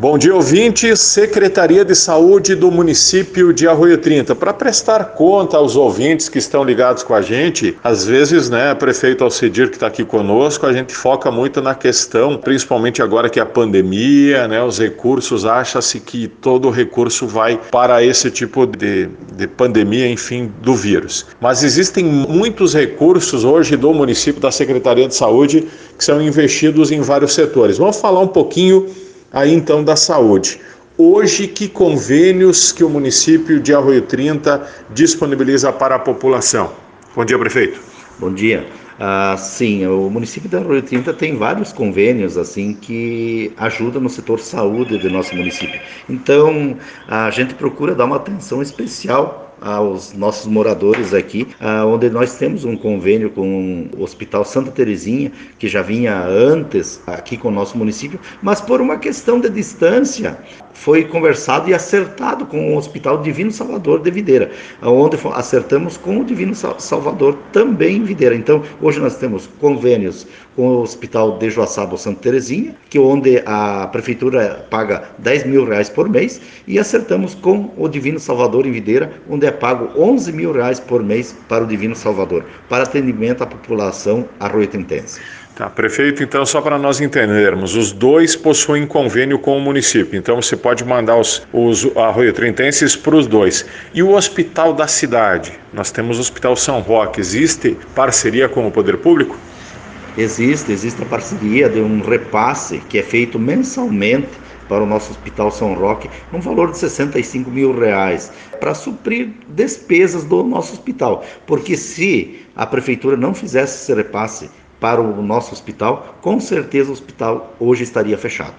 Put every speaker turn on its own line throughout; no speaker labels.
Bom dia, ouvintes. Secretaria de Saúde do município de Arroio 30. Para prestar conta aos ouvintes que estão ligados com a gente, às vezes, né, prefeito Alcedir que está aqui conosco, a gente foca muito na questão, principalmente agora que é a pandemia, né, os recursos, acha-se que todo recurso vai para esse tipo de, de pandemia, enfim, do vírus. Mas existem muitos recursos hoje do município, da Secretaria de Saúde, que são investidos em vários setores. Vamos falar um pouquinho aí então da saúde. Hoje, que convênios que o município de Arroio 30 disponibiliza para a população? Bom dia, prefeito.
Bom dia. Ah, sim, o município de Arroio 30 tem vários convênios assim que ajudam no setor saúde do nosso município. Então, a gente procura dar uma atenção especial aos nossos moradores aqui, ah, onde nós temos um convênio com o Hospital Santa Terezinha, que já vinha antes aqui com o nosso município, mas por uma questão de distância foi conversado e acertado com o Hospital Divino Salvador de Videira, onde acertamos com o Divino Salvador também em Videira. Então, hoje nós temos convênios com o Hospital de Joaçaba Santa Terezinha, que onde a prefeitura paga 10 mil reais por mês, e acertamos com o Divino Salvador em Videira, onde é pago 11 mil reais por mês para o Divino Salvador, para atendimento à população arroiotentense.
Tá, prefeito, então só para nós entendermos, os dois possuem convênio com o município, então você pode mandar os, os arroio-trintenses para os dois. E o hospital da cidade? Nós temos o Hospital São Roque, existe parceria com o poder público?
Existe, existe a parceria de um repasse que é feito mensalmente para o nosso Hospital São Roque, um valor de 65 mil reais, para suprir despesas do nosso hospital. Porque se a prefeitura não fizesse esse repasse para o nosso hospital, com certeza o hospital hoje estaria fechado.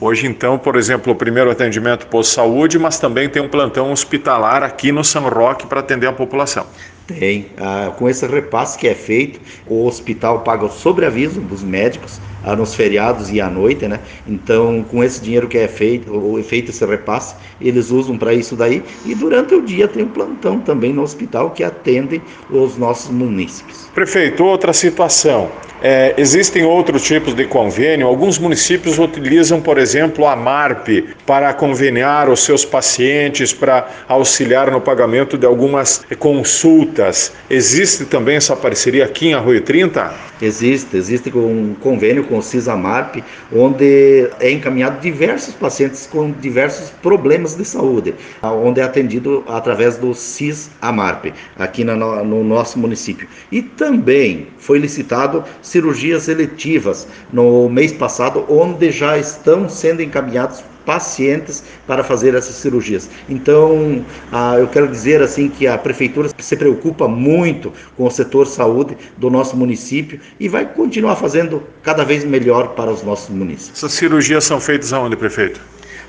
Hoje, então, por exemplo, o primeiro atendimento pós-saúde, mas também tem um plantão hospitalar aqui no São Roque para atender a população.
Tem. Ah, com esse repasse que é feito, o hospital paga o sobreaviso dos médicos ah, nos feriados e à noite, né? Então, com esse dinheiro que é feito, ou feito esse repasse, eles usam para isso daí. E durante o dia tem um plantão também no hospital que atende os nossos munícipes.
Prefeito, outra situação. É, existem outros tipos de convênio. Alguns municípios utilizam, por exemplo, a MARP para conveniar os seus pacientes, para auxiliar no pagamento de algumas consultas. Existe também essa parceria aqui em Arroio 30?
Existe, existe um convênio com o CISAMARP, onde é encaminhado diversos pacientes com diversos problemas de saúde, onde é atendido através do CISAMARP, aqui no, no nosso município. E também foi licitado cirurgias eletivas no mês passado, onde já estão sendo encaminhados pacientes para fazer essas cirurgias. Então, ah, eu quero dizer assim que a prefeitura se preocupa muito com o setor saúde do nosso município e vai continuar fazendo cada vez melhor para os nossos municípios.
Essas cirurgias são feitas aonde, prefeito?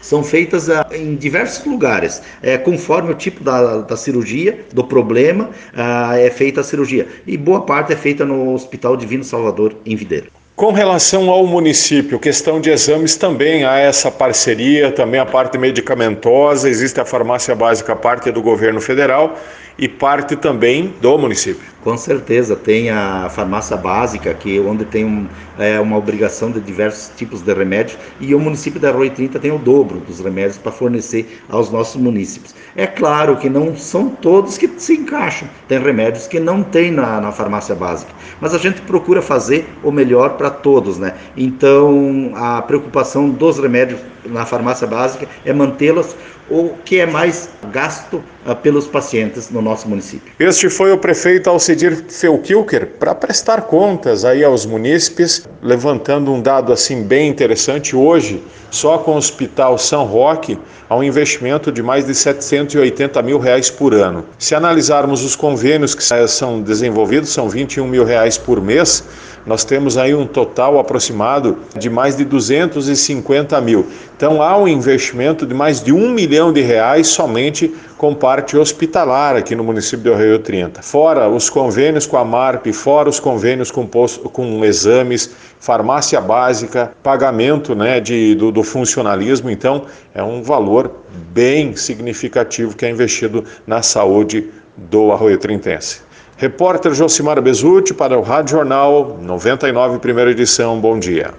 são feitas ah, em diversos lugares, é, conforme o tipo da, da cirurgia, do problema, ah, é feita a cirurgia. E boa parte é feita no Hospital Divino Salvador, em Videira.
Com relação ao município, questão de exames também há essa parceria, também a parte medicamentosa, existe a farmácia básica, parte do governo federal e parte também do município.
Com certeza, tem a farmácia básica, que onde tem um, é, uma obrigação de diversos tipos de remédios, e o município da Arroio 30 tem o dobro dos remédios para fornecer aos nossos municípios. É claro que não são todos que se encaixam, tem remédios que não tem na, na farmácia básica, mas a gente procura fazer o melhor para todos, né? Então, a preocupação dos remédios na farmácia básica é mantê-las o que é mais gasto uh, pelos pacientes no nosso município.
Este foi o prefeito Alcedir Felkilker para prestar contas aí aos munícipes, levantando um dado assim bem interessante hoje, só com o Hospital São Roque, há um investimento de mais de 780 mil reais por ano. Se analisarmos os convênios que são desenvolvidos, são 21 mil reais por mês, nós temos aí um total aproximado de mais de 250 mil. Então há um investimento de mais de um milhão de reais somente com parte hospitalar aqui no município de Rio 30. Fora os convênios com a MARP, fora os convênios com, posto, com exames, farmácia básica, pagamento né, de, do, do funcionalismo. Então é um valor bem significativo que é investido na saúde do Arroio Trintense. Repórter Josimar Bezutti para o Rádio Jornal 99, primeira edição. Bom dia.